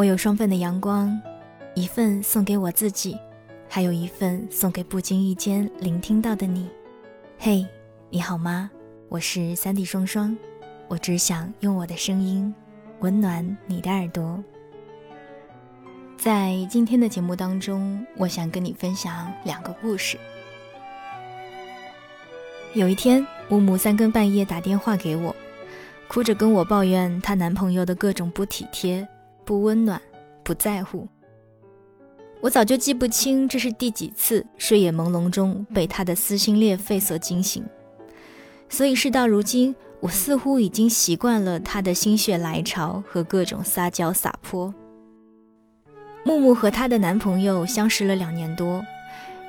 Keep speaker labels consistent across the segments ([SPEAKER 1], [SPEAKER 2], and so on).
[SPEAKER 1] 我有双份的阳光，一份送给我自己，还有一份送给不经意间聆听到的你。嘿，你好吗？我是三 D 双双，我只想用我的声音温暖你的耳朵。在今天的节目当中，我想跟你分享两个故事。有一天，木木三更半夜打电话给我，哭着跟我抱怨她男朋友的各种不体贴、不温暖、不在乎。我早就记不清这是第几次睡眼朦胧中被他的撕心裂肺所惊醒，所以事到如今，我似乎已经习惯了他的心血来潮和各种撒娇撒泼。木木和她的男朋友相识了两年多。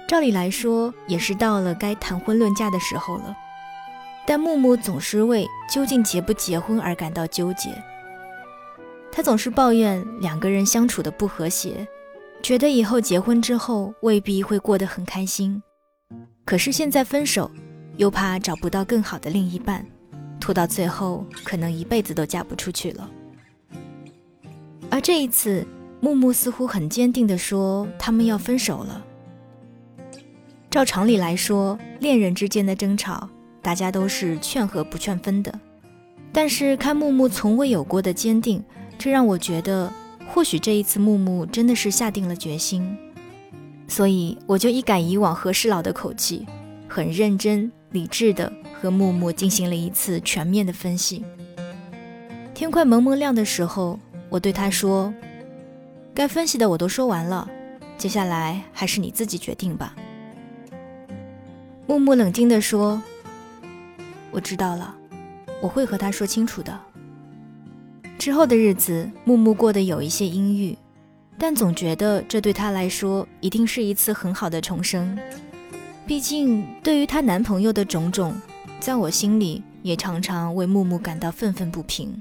[SPEAKER 1] 照理来说，也是到了该谈婚论嫁的时候了，但木木总是为究竟结不结婚而感到纠结。他总是抱怨两个人相处的不和谐，觉得以后结婚之后未必会过得很开心。可是现在分手，又怕找不到更好的另一半，拖到最后可能一辈子都嫁不出去了。而这一次，木木似乎很坚定地说，他们要分手了。照常理来说，恋人之间的争吵，大家都是劝和不劝分的。但是看木木从未有过的坚定，这让我觉得，或许这一次木木真的是下定了决心。所以我就一改以往和事佬的口气，很认真理智的和木木进行了一次全面的分析。天快蒙蒙亮的时候，我对他说：“该分析的我都说完了，接下来还是你自己决定吧。”木木冷静地说：“我知道了，我会和他说清楚的。”之后的日子，木木过得有一些阴郁，但总觉得这对她来说一定是一次很好的重生。毕竟，对于她男朋友的种种，在我心里也常常为木木感到愤愤不平。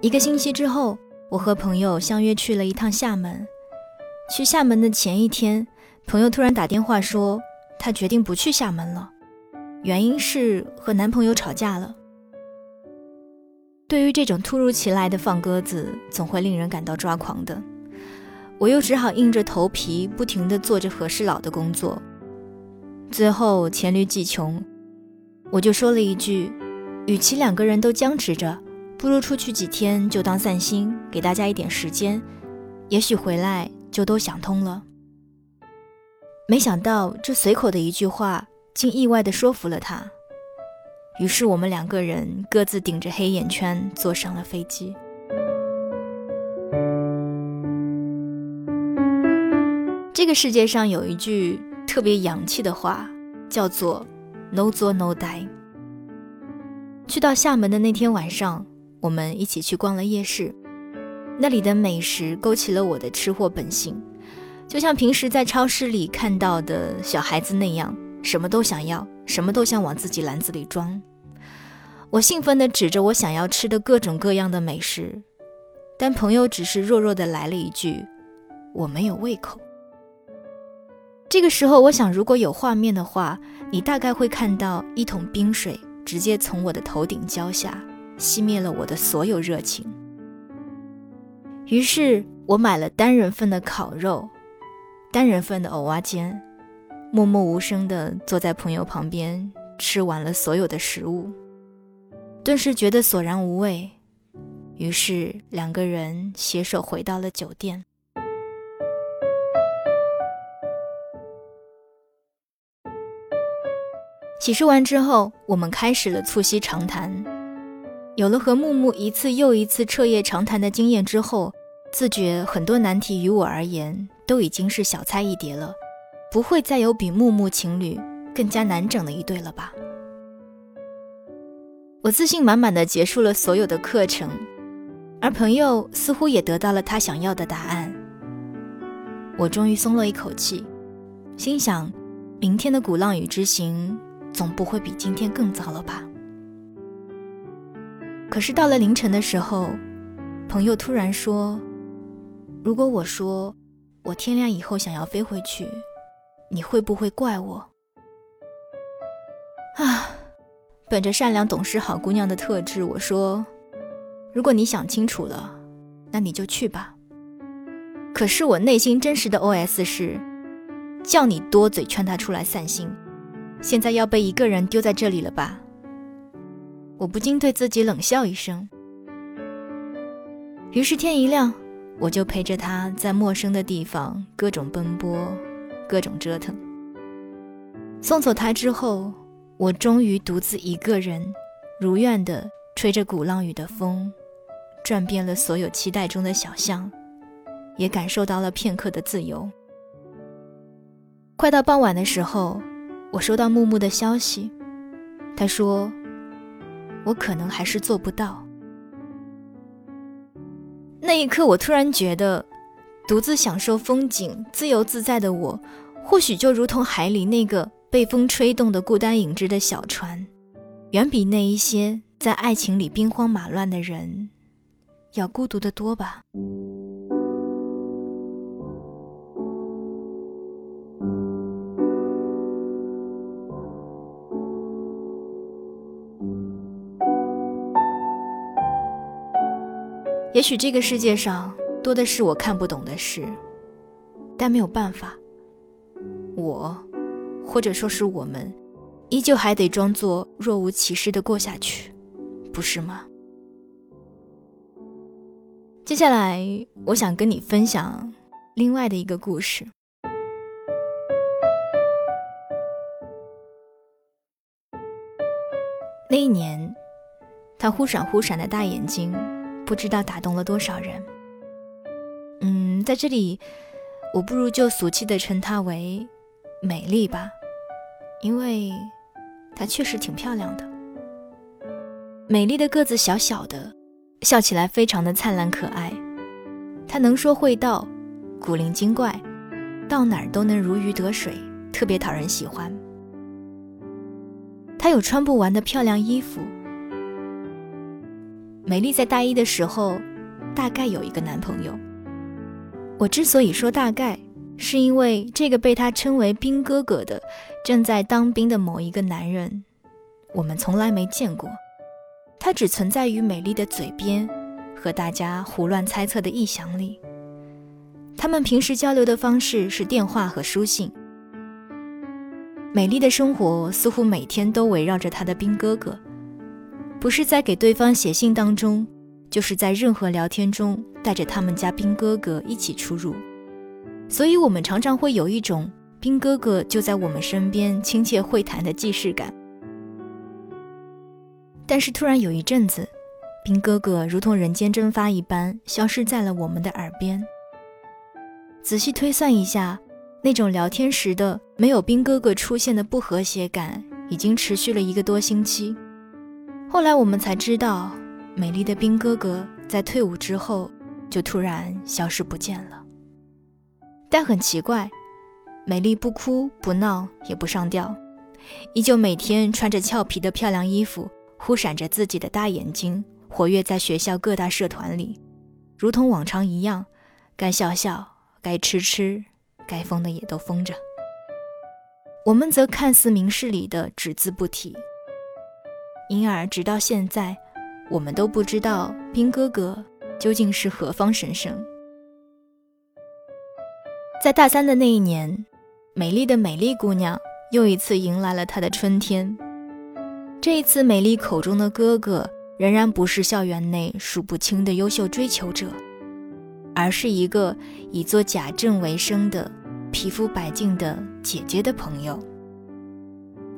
[SPEAKER 1] 一个星期之后，我和朋友相约去了一趟厦门。去厦门的前一天，朋友突然打电话说，她决定不去厦门了，原因是和男朋友吵架了。对于这种突如其来的放鸽子，总会令人感到抓狂的。我又只好硬着头皮，不停地做着和事佬的工作。最后黔驴技穷，我就说了一句：“与其两个人都僵持着。”不如出去几天就当散心，给大家一点时间，也许回来就都想通了。没想到这随口的一句话，竟意外的说服了他。于是我们两个人各自顶着黑眼圈坐上了飞机。这个世界上有一句特别洋气的话，叫做 “No 做 No die”。去到厦门的那天晚上。我们一起去逛了夜市，那里的美食勾起了我的吃货本性，就像平时在超市里看到的小孩子那样，什么都想要，什么都想往自己篮子里装。我兴奋地指着我想要吃的各种各样的美食，但朋友只是弱弱地来了一句：“我没有胃口。”这个时候，我想，如果有画面的话，你大概会看到一桶冰水直接从我的头顶浇下。熄灭了我的所有热情。于是我买了单人份的烤肉，单人份的藕蛙煎，默默无声地坐在朋友旁边，吃完了所有的食物，顿时觉得索然无味。于是两个人携手回到了酒店。洗漱完之后，我们开始了促膝长谈。有了和木木一次又一次彻夜长谈的经验之后，自觉很多难题于我而言都已经是小菜一碟了，不会再有比木木情侣更加难整的一对了吧？我自信满满的结束了所有的课程，而朋友似乎也得到了他想要的答案。我终于松了一口气，心想：明天的鼓浪屿之行总不会比今天更糟了吧？可是到了凌晨的时候，朋友突然说：“如果我说我天亮以后想要飞回去，你会不会怪我？”啊，本着善良、懂事、好姑娘的特质，我说：“如果你想清楚了，那你就去吧。”可是我内心真实的 OS 是：叫你多嘴劝他出来散心，现在要被一个人丢在这里了吧？我不禁对自己冷笑一声。于是天一亮，我就陪着他在陌生的地方各种奔波，各种折腾。送走他之后，我终于独自一个人，如愿的吹着鼓浪屿的风，转遍了所有期待中的小巷，也感受到了片刻的自由。快到傍晚的时候，我收到木木的消息，他说。我可能还是做不到。那一刻，我突然觉得，独自享受风景、自由自在的我，或许就如同海里那个被风吹动的孤单影只的小船，远比那一些在爱情里兵荒马乱的人，要孤独的多吧。也许这个世界上多的是我看不懂的事，但没有办法，我，或者说是我们，依旧还得装作若无其事的过下去，不是吗？接下来，我想跟你分享另外的一个故事。那一年，他忽闪忽闪的大眼睛。不知道打动了多少人。嗯，在这里，我不如就俗气的称她为美丽吧，因为她确实挺漂亮的。美丽的个子小小的，笑起来非常的灿烂可爱。她能说会道，古灵精怪，到哪儿都能如鱼得水，特别讨人喜欢。她有穿不完的漂亮衣服。美丽在大一的时候，大概有一个男朋友。我之所以说大概，是因为这个被她称为“兵哥哥”的正在当兵的某一个男人，我们从来没见过。他只存在于美丽的嘴边和大家胡乱猜测的臆想里。他们平时交流的方式是电话和书信。美丽的生活似乎每天都围绕着她的兵哥哥。不是在给对方写信当中，就是在任何聊天中带着他们家兵哥哥一起出入，所以我们常常会有一种兵哥哥就在我们身边亲切会谈的既视感。但是突然有一阵子，兵哥哥如同人间蒸发一般消失在了我们的耳边。仔细推算一下，那种聊天时的没有兵哥哥出现的不和谐感，已经持续了一个多星期。后来我们才知道，美丽的兵哥哥在退伍之后就突然消失不见了。但很奇怪，美丽不哭不闹也不上吊，依旧每天穿着俏皮的漂亮衣服，忽闪着自己的大眼睛，活跃在学校各大社团里，如同往常一样，该笑笑，该吃吃，该疯的也都疯着。我们则看似明事理的只字不提。因而，直到现在，我们都不知道兵哥哥究竟是何方神圣。在大三的那一年，美丽的美丽姑娘又一次迎来了她的春天。这一次，美丽口中的哥哥仍然不是校园内数不清的优秀追求者，而是一个以做假证为生的皮肤白净的姐姐的朋友。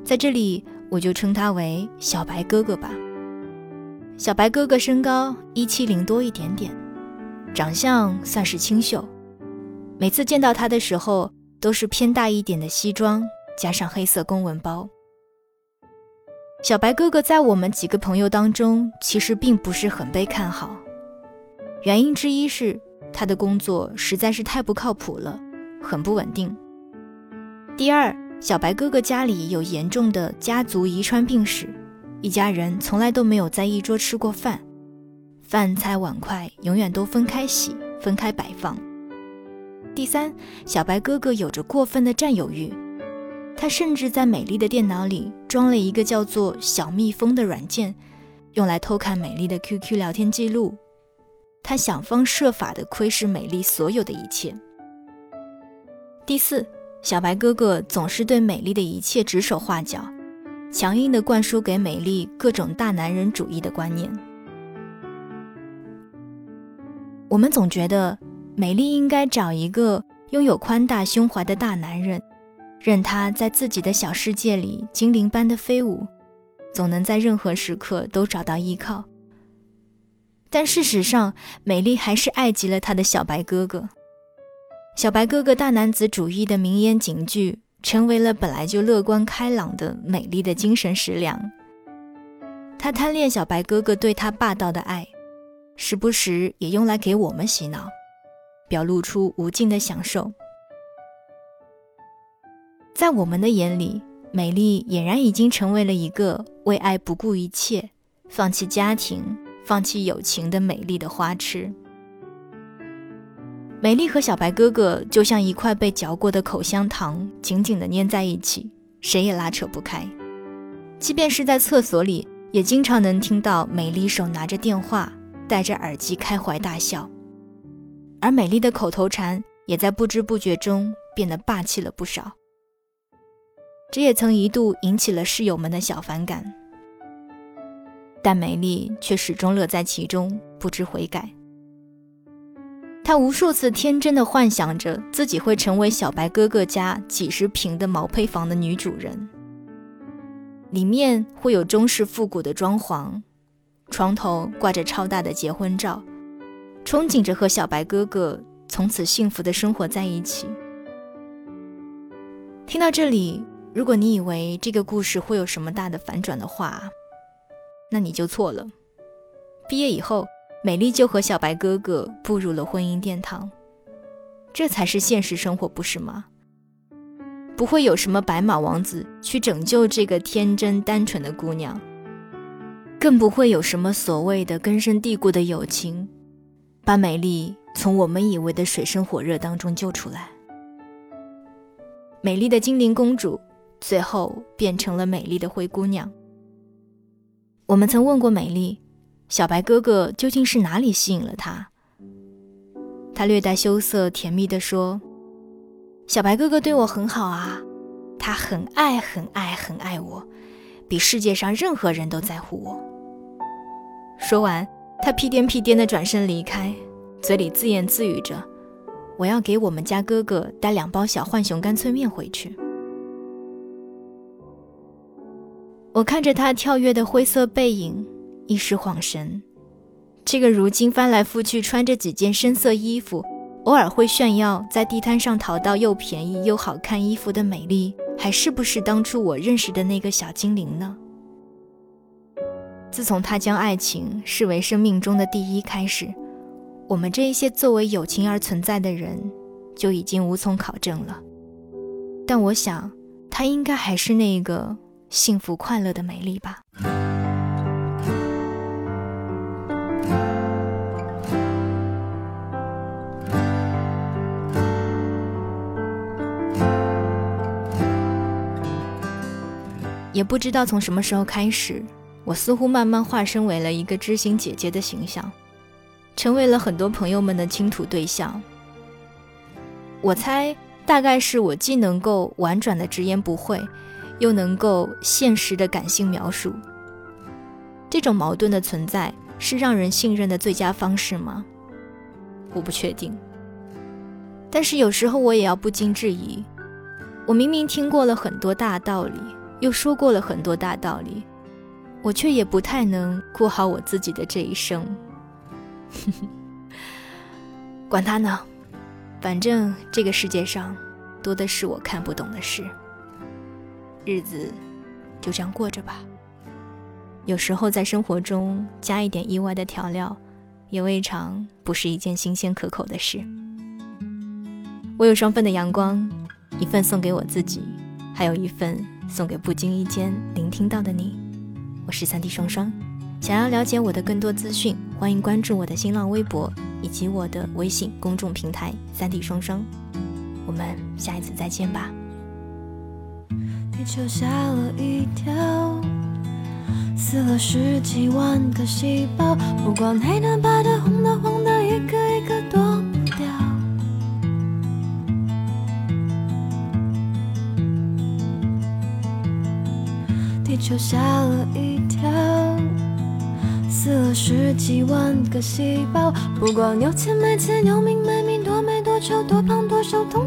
[SPEAKER 1] 在这里。我就称他为小白哥哥吧。小白哥哥身高一七零多一点点，长相算是清秀。每次见到他的时候，都是偏大一点的西装，加上黑色公文包。小白哥哥在我们几个朋友当中，其实并不是很被看好。原因之一是他的工作实在是太不靠谱了，很不稳定。第二。小白哥哥家里有严重的家族遗传病史，一家人从来都没有在一桌吃过饭，饭菜碗筷永远都分开洗、分开摆放。第三，小白哥哥有着过分的占有欲，他甚至在美丽的电脑里装了一个叫做“小蜜蜂”的软件，用来偷看美丽的 QQ 聊天记录。他想方设法地窥视美丽所有的一切。第四，小白哥哥总是对美丽的一切指手画脚，强硬地灌输给美丽各种大男人主义的观念。我们总觉得美丽应该找一个拥有宽大胸怀的大男人，任他在自己的小世界里精灵般的飞舞，总能在任何时刻都找到依靠。但事实上，美丽还是爱极了她的小白哥哥。小白哥哥大男子主义的名言警句，成为了本来就乐观开朗的美丽的精神食粮。他贪恋小白哥哥对他霸道的爱。时不时也用来给我们洗脑，表露出无尽的享受。在我们的眼里，美丽俨然已经成为了一个为爱不顾一切、放弃家庭、放弃友情的美丽的花痴。美丽和小白哥哥就像一块被嚼过的口香糖，紧紧地粘在一起，谁也拉扯不开。即便是在厕所里，也经常能听到美丽手拿着电话。戴着耳机开怀大笑，而美丽的口头禅也在不知不觉中变得霸气了不少。这也曾一度引起了室友们的小反感，但美丽却始终乐在其中，不知悔改。她无数次天真的幻想着自己会成为小白哥哥家几十平的毛坯房的女主人，里面会有中式复古的装潢。床头挂着超大的结婚照，憧憬着和小白哥哥从此幸福的生活在一起。听到这里，如果你以为这个故事会有什么大的反转的话，那你就错了。毕业以后，美丽就和小白哥哥步入了婚姻殿堂，这才是现实生活，不是吗？不会有什么白马王子去拯救这个天真单纯的姑娘。更不会有什么所谓的根深蒂固的友情，把美丽从我们以为的水深火热当中救出来。美丽的精灵公主最后变成了美丽的灰姑娘。我们曾问过美丽，小白哥哥究竟是哪里吸引了他？他略带羞涩、甜蜜地说：“小白哥哥对我很好啊，他很爱、很爱、很爱我。”比世界上任何人都在乎我。说完，他屁颠屁颠地转身离开，嘴里自言自语着：“我要给我们家哥哥带两包小浣熊干脆面回去。”我看着他跳跃的灰色背影，一时恍神。这个如今翻来覆去穿着几件深色衣服，偶尔会炫耀在地摊上淘到又便宜又好看衣服的美丽。还是不是当初我认识的那个小精灵呢？自从他将爱情视为生命中的第一开始，我们这一些作为友情而存在的人就已经无从考证了。但我想，他应该还是那个幸福快乐的美丽吧。也不知道从什么时候开始，我似乎慢慢化身为了一个知心姐姐的形象，成为了很多朋友们的倾吐对象。我猜，大概是我既能够婉转的直言不讳，又能够现实的感性描述。这种矛盾的存在，是让人信任的最佳方式吗？我不确定。但是有时候我也要不禁质疑：我明明听过了很多大道理。又说过了很多大道理，我却也不太能过好我自己的这一生。管他呢，反正这个世界上多的是我看不懂的事。日子就这样过着吧。有时候在生活中加一点意外的调料，也未尝不是一件新鲜可口的事。我有双份的阳光，一份送给我自己，还有一份。送给不经意间聆听到的你，我是三 D 双双。想要了解我的更多资讯，欢迎关注我的新浪微博以及我的微信公众平台三 D 双双。我们下一次再见吧。
[SPEAKER 2] 地球吓了一跳，死了十几万个细胞，不管黑的、白的、红的、黄的，就吓了一跳，死了十几万个细胞，不光有钱没钱、有命没命、多美多丑、多胖多瘦，统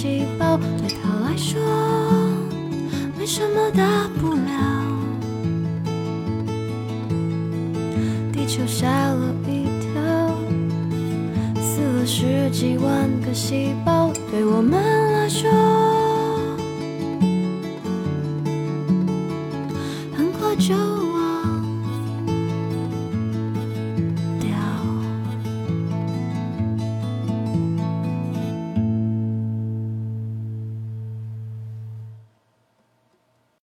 [SPEAKER 2] 细胞，对他来说没什么大不了。地球吓了一跳，死了十几万个细胞，对我们来说